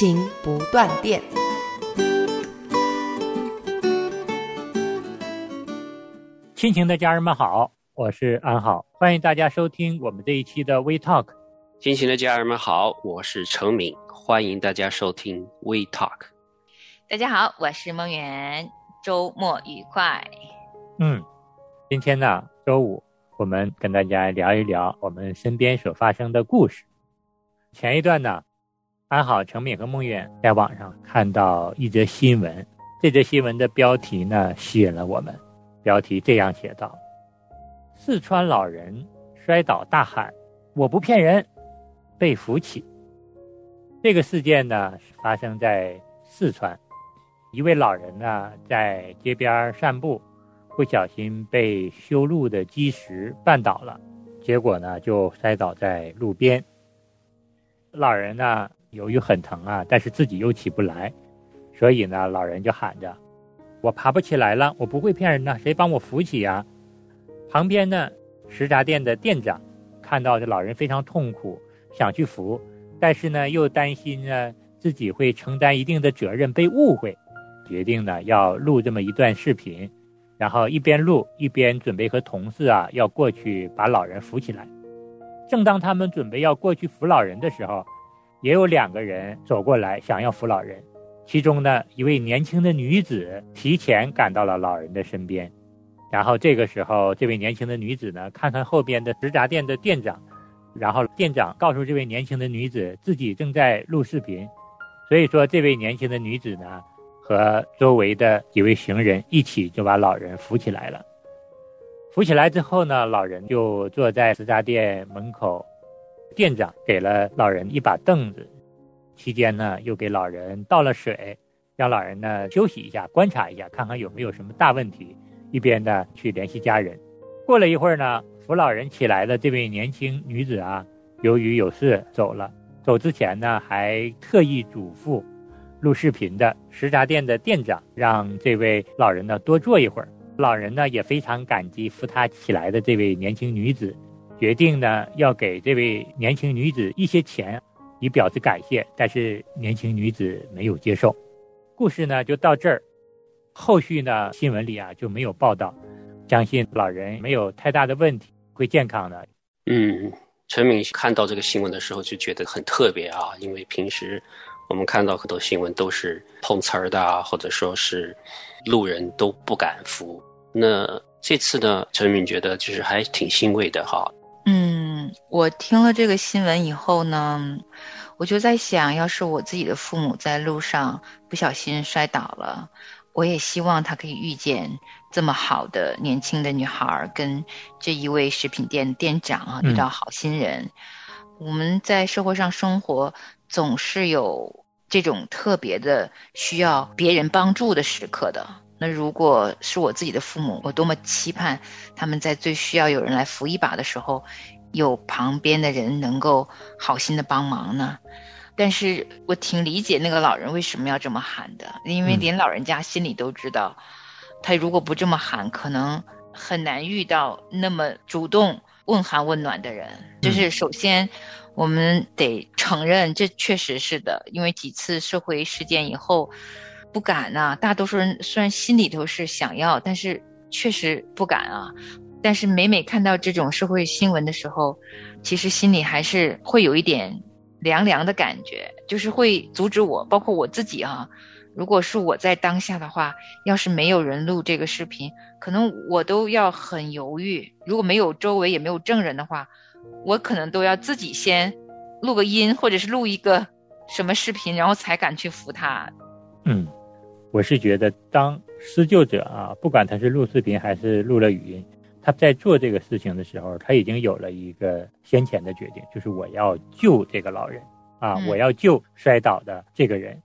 亲情不断电。亲情的家人们好，我是安好，欢迎大家收听我们这一期的 We Talk。亲情的家人们好，我是程敏，欢迎大家收听 We Talk。大家好，我是梦圆，周末愉快。嗯，今天呢，周五，我们跟大家聊一聊我们身边所发生的故事。前一段呢，还好、程敏和孟远在网上看到一则新闻，这则新闻的标题呢吸引了我们。标题这样写道：“四川老人摔倒大喊‘我不骗人’，被扶起。”这个事件呢发生在四川，一位老人呢在街边散步，不小心被修路的基石绊倒了，结果呢就摔倒在路边。老人呢由于很疼啊，但是自己又起不来，所以呢老人就喊着。我爬不起来了，我不会骗人的，谁帮我扶起呀？旁边呢，食杂店的店长看到这老人非常痛苦，想去扶，但是呢又担心呢自己会承担一定的责任被误会，决定呢要录这么一段视频，然后一边录一边准备和同事啊要过去把老人扶起来。正当他们准备要过去扶老人的时候，也有两个人走过来想要扶老人。其中呢，一位年轻的女子提前赶到了老人的身边，然后这个时候，这位年轻的女子呢，看看后边的食杂店的店长，然后店长告诉这位年轻的女子自己正在录视频，所以说这位年轻的女子呢，和周围的几位行人一起就把老人扶起来了。扶起来之后呢，老人就坐在食杂店门口，店长给了老人一把凳子。期间呢，又给老人倒了水，让老人呢休息一下，观察一下，看看有没有什么大问题。一边呢去联系家人。过了一会儿呢，扶老人起来的这位年轻女子啊，由于有事走了。走之前呢，还特意嘱咐录视频的食杂店的店长，让这位老人呢多坐一会儿。老人呢也非常感激扶他起来的这位年轻女子，决定呢要给这位年轻女子一些钱。以表示感谢，但是年轻女子没有接受。故事呢就到这儿，后续呢新闻里啊就没有报道。相信老人没有太大的问题，会健康的。嗯，陈敏看到这个新闻的时候就觉得很特别啊，因为平时我们看到很多新闻都是碰瓷儿的啊，或者说是路人都不敢扶。那这次呢，陈敏觉得就是还挺欣慰的哈。嗯，我听了这个新闻以后呢。我就在想，要是我自己的父母在路上不小心摔倒了，我也希望他可以遇见这么好的年轻的女孩，跟这一位食品店店长啊，遇到好心人。我们在社会上生活，总是有这种特别的需要别人帮助的时刻的。那如果是我自己的父母，我多么期盼他们在最需要有人来扶一把的时候。有旁边的人能够好心的帮忙呢，但是我挺理解那个老人为什么要这么喊的，因为连老人家心里都知道，他如果不这么喊，可能很难遇到那么主动问寒问暖的人。就是首先，我们得承认这确实是的，因为几次社会事件以后，不敢呐。大多数人虽然心里头是想要，但是确实不敢啊。但是每每看到这种社会新闻的时候，其实心里还是会有一点凉凉的感觉，就是会阻止我，包括我自己啊。如果是我在当下的话，要是没有人录这个视频，可能我都要很犹豫。如果没有周围也没有证人的话，我可能都要自己先录个音，或者是录一个什么视频，然后才敢去扶他。嗯，我是觉得当施救者啊，不管他是录视频还是录了语音。他在做这个事情的时候，他已经有了一个先前的决定，就是我要救这个老人。啊，嗯我要救摔倒的这个人。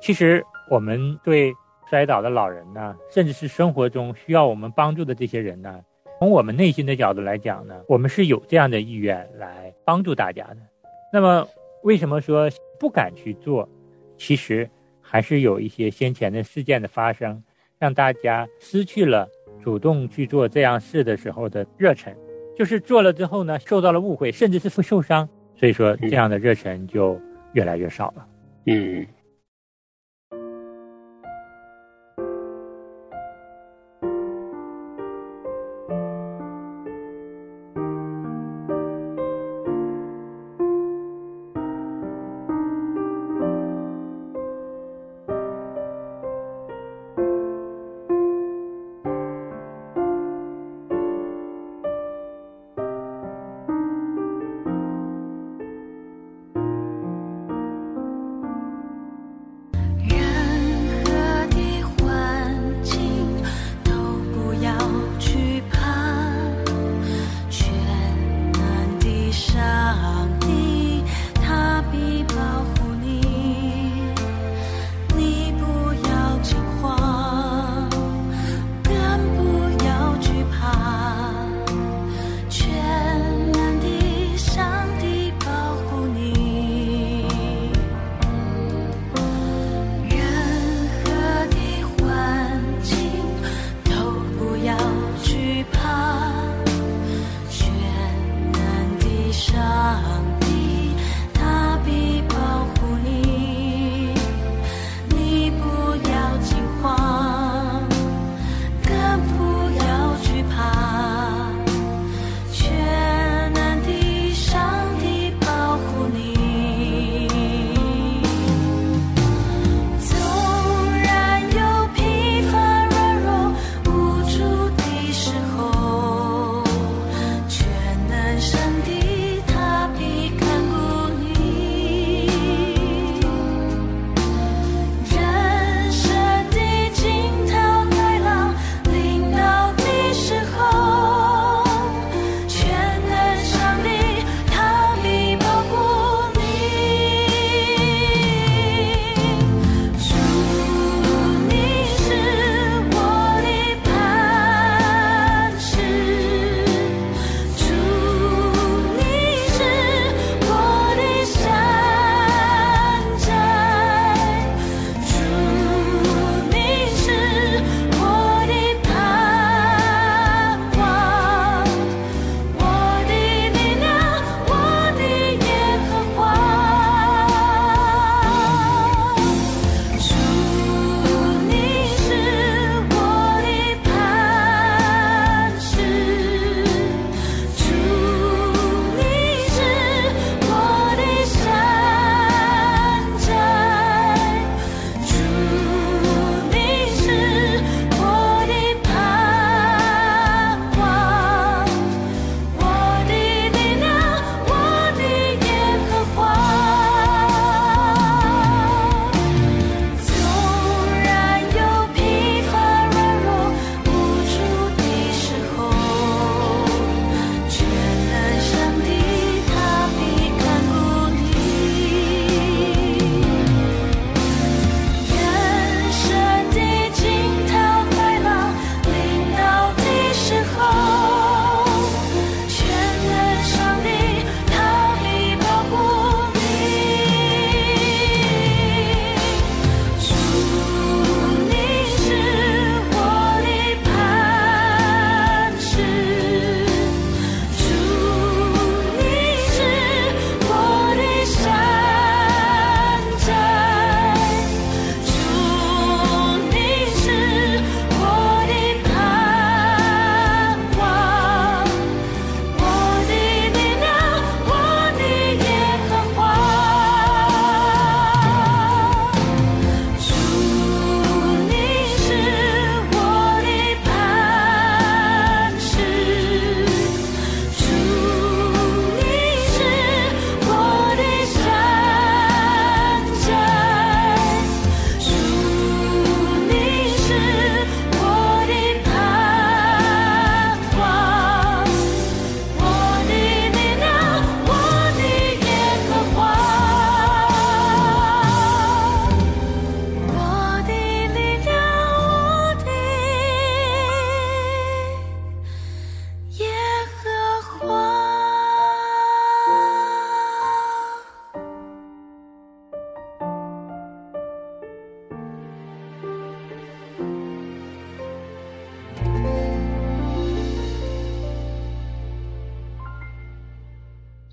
其实我们对摔倒的老人呢，甚至是生活中需要我们帮助的这些人呢，从我们内心的角度来讲呢，我们是有这样的意愿来帮助大家的。那么，为什么说不敢去做？其实还是有一些先前的事件的发生，让大家失去了主动去做这样事的时候的热忱。就是做了之后呢，受到了误会，甚至是会受伤，所以说这样的热忱就越来越少了。嗯。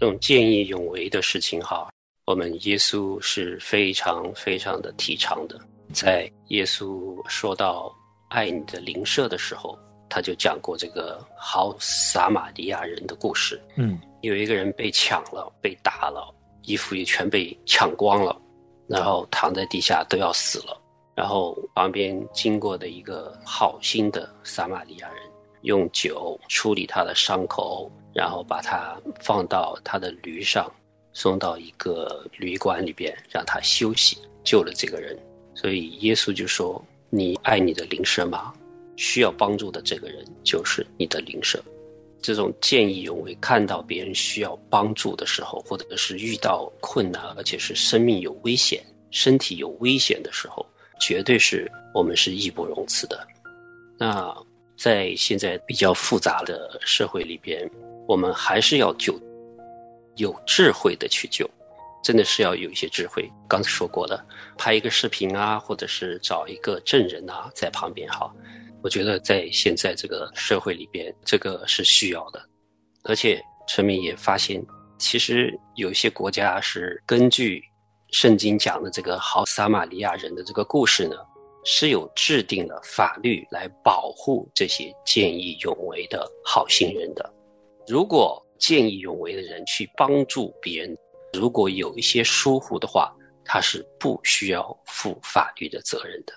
这种见义勇为的事情哈，我们耶稣是非常非常的提倡的。在耶稣说到爱你的邻舍的时候，他就讲过这个好撒玛利亚人的故事。嗯，有一个人被抢了，被打了，衣服也全被抢光了，然后躺在地下都要死了。然后旁边经过的一个好心的撒玛利亚人，用酒处理他的伤口，然后把他放到他的驴上，送到一个旅馆里边让他休息，救了这个人。所以耶稣就说：“你爱你的邻舍吗？需要帮助的这个人就是你的邻舍。”这种见义勇为，看到别人需要帮助的时候，或者是遇到困难，而且是生命有危险、身体有危险的时候，绝对是我们是义不容辞的。那在现在比较复杂的社会里边，我们还是要救，有智慧的去救。真的是要有一些智慧。刚才说过了，拍一个视频啊，或者是找一个证人啊，在旁边哈。我觉得在现在这个社会里边，这个是需要的。而且陈明也发现，其实有一些国家是根据圣经讲的这个好撒玛利亚人的这个故事呢，是有制定了法律来保护这些见义勇为的好心人的。如果见义勇为的人去帮助别人，如果有一些疏忽的话，他是不需要负法律的责任的。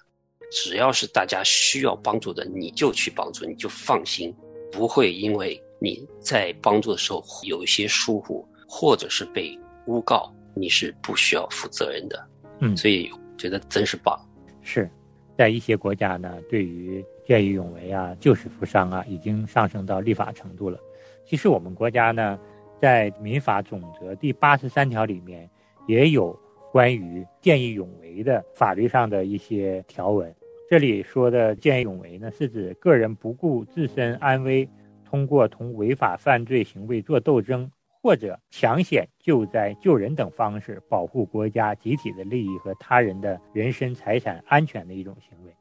只要是大家需要帮助的，你就去帮助，你就放心，不会因为你在帮助的时候有一些疏忽，或者是被诬告，你是不需要负责任的。嗯，所以觉得真是棒。是在一些国家呢，对于见义勇为啊、救死扶伤啊，已经上升到立法程度了。其实我们国家呢。在民法总则第八十三条里面，也有关于见义勇为的法律上的一些条文。这里说的见义勇为呢，是指个人不顾自身安危，通过同违法犯罪行为做斗争，或者抢险救灾救人等方式，保护国家集体的利益和他人的人身财产安全的一种行为。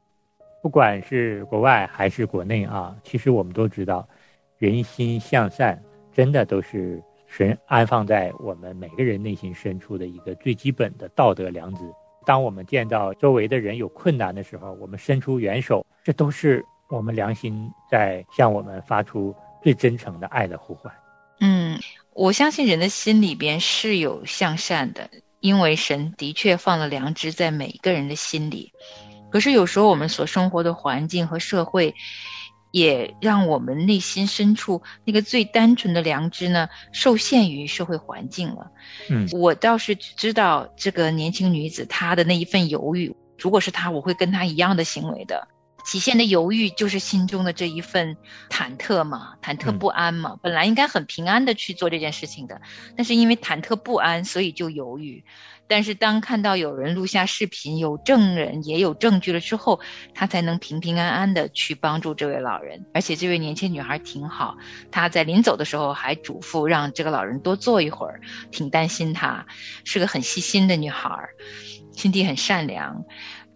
不管是国外还是国内啊，其实我们都知道，人心向善。真的都是神安放在我们每个人内心深处的一个最基本的道德良知。当我们见到周围的人有困难的时候，我们伸出援手，这都是我们良心在向我们发出最真诚的爱的呼唤。嗯，我相信人的心里边是有向善的，因为神的确放了良知在每一个人的心里。可是有时候我们所生活的环境和社会。也让我们内心深处那个最单纯的良知呢，受限于社会环境了。嗯，我倒是知道这个年轻女子她的那一份犹豫，如果是她，我会跟她一样的行为的。体现的犹豫就是心中的这一份忐忑嘛，忐忑不安嘛。本来应该很平安的去做这件事情的，但是因为忐忑不安，所以就犹豫。但是当看到有人录下视频，有证人也有证据了之后，他才能平平安安的去帮助这位老人。而且这位年轻女孩挺好，她在临走的时候还嘱咐让这个老人多坐一会儿，挺担心他，是个很细心的女孩，心地很善良。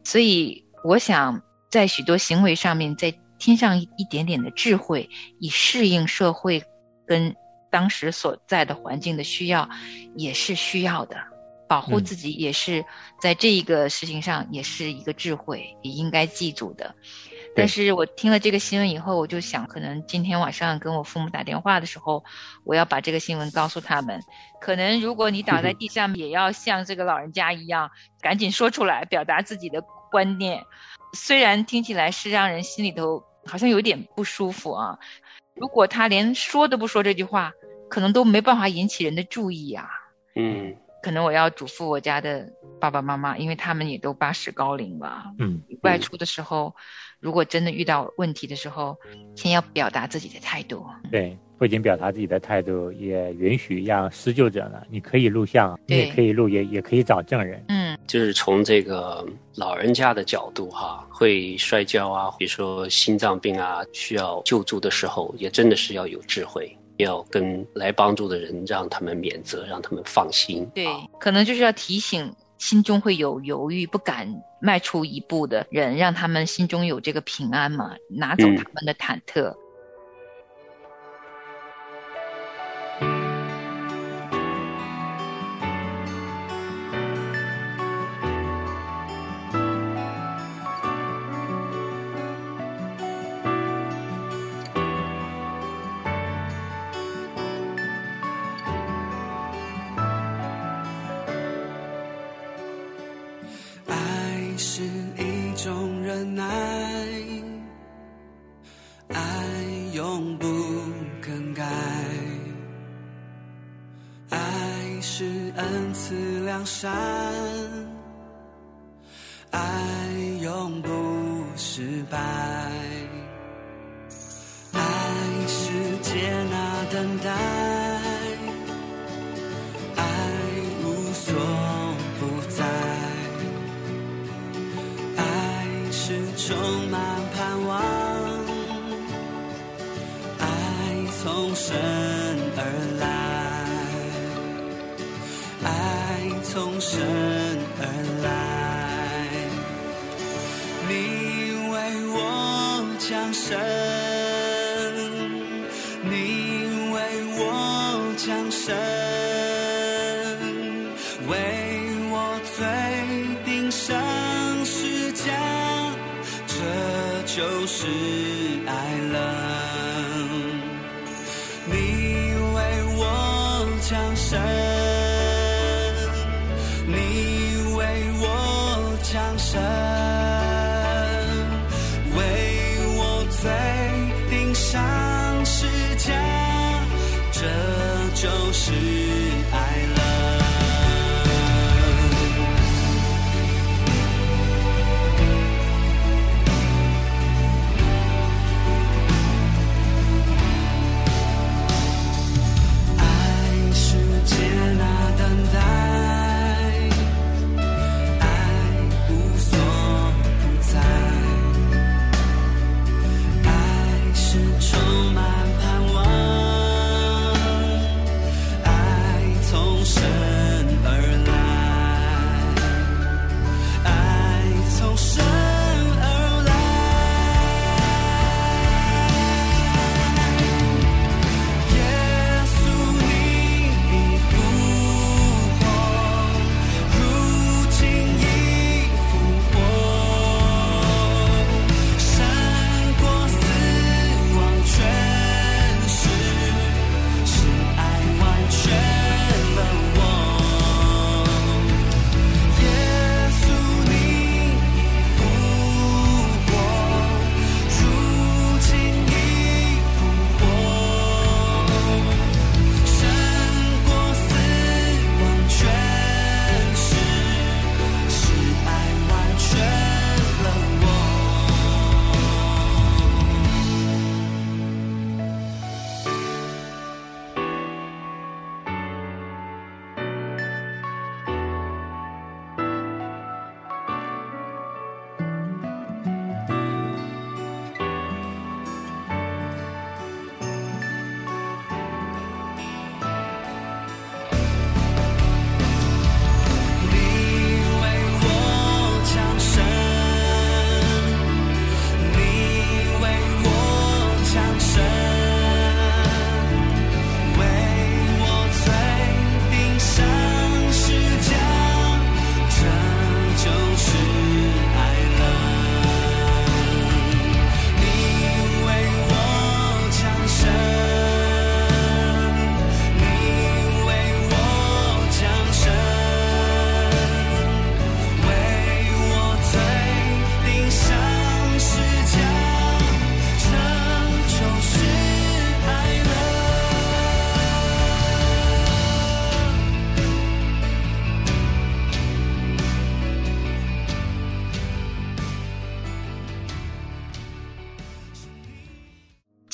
所以我想在许多行为上面再添上一点点的智慧，以适应社会跟当时所在的环境的需要，也是需要的。保护自己也是在这一个事情上也是一个智慧，也应该记住的。但是我听了这个新闻以后，我就想，可能今天晚上跟我父母打电话的时候，我要把这个新闻告诉他们。可能如果你倒在地上，也要像这个老人家一样，赶紧说出来，表达自己的观念。虽然听起来是让人心里头好像有点不舒服啊。如果他连说都不说这句话，可能都没办法引起人的注意啊。嗯。可能我要嘱咐我家的爸爸妈妈，因为他们也都八十高龄了。嗯，外出的时候，如果真的遇到问题的时候，先要表达自己的态度。对，不仅表达自己的态度，也允许让施救者呢，你可以录像，你也可以录，也也可以找证人。嗯，就是从这个老人家的角度哈，会摔跤啊，比如说心脏病啊，需要救助的时候，也真的是要有智慧。要跟来帮助的人，让他们免责，让他们放心。对，可能就是要提醒心中会有犹豫、不敢迈出一步的人，让他们心中有这个平安嘛，拿走他们的忐忑。江山。从神而来。你为我降生，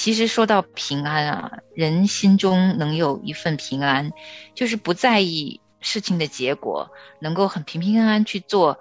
其实说到平安啊，人心中能有一份平安，就是不在意事情的结果，能够很平平安安去做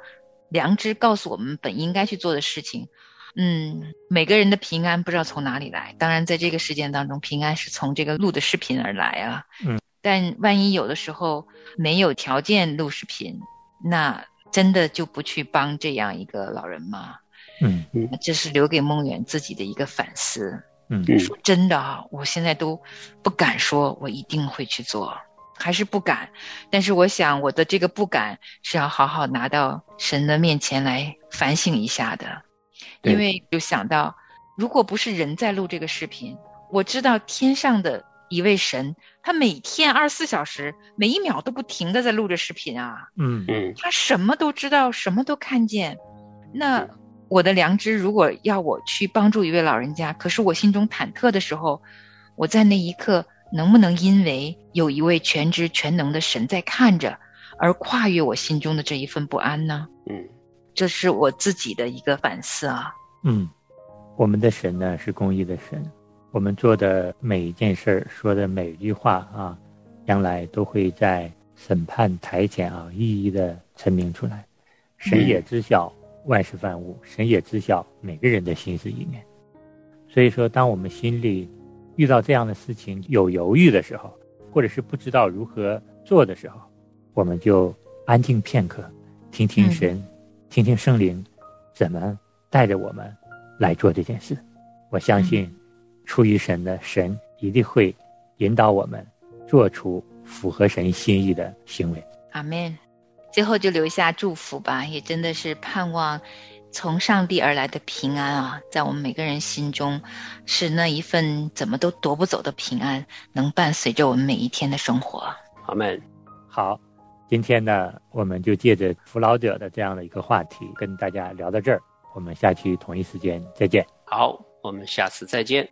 良知告诉我们本应该去做的事情。嗯，每个人的平安不知道从哪里来，当然在这个事件当中，平安是从这个录的视频而来啊。嗯，但万一有的时候没有条件录视频，那真的就不去帮这样一个老人吗？嗯嗯这是留给梦远自己的一个反思。嗯。说真的啊，我现在都不敢说，我一定会去做，还是不敢。但是我想，我的这个不敢是要好好拿到神的面前来反省一下的，因为就想到，如果不是人在录这个视频，我知道天上的一位神，他每天二十四小时，每一秒都不停的在录着视频啊，嗯。嗯他什么都知道，什么都看见。那我的良知如果要我去帮助一位老人家，可是我心中忐忑的时候，我在那一刻能不能因为有一位全知全能的神在看着，而跨越我心中的这一份不安呢？嗯，这是我自己的一个反思啊。嗯，我们的神呢是公义的神，我们做的每一件事儿，说的每一句话啊，将来都会在审判台前啊一一的陈明出来。神也知晓万事万物，神也知晓每个人的心思意念。所以说，当我们心里遇到这样的事情有犹豫的时候，或者是不知道如何做的时候，我们就安静片刻，听听神，听听圣灵怎么带着我们来做这件事。我相信，出于神的神一定会引导我们做出符合神心意的行为。阿门。最后就留下祝福吧，也真的是盼望从上帝而来的平安啊，在我们每个人心中，是那一份怎么都夺不走的平安，能伴随着我们每一天的生活。阿门。好，今天呢，我们就借着扶老者的这样的一个话题，跟大家聊到这儿。我们下期同一时间再见。好，我们下次再见。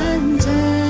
看见。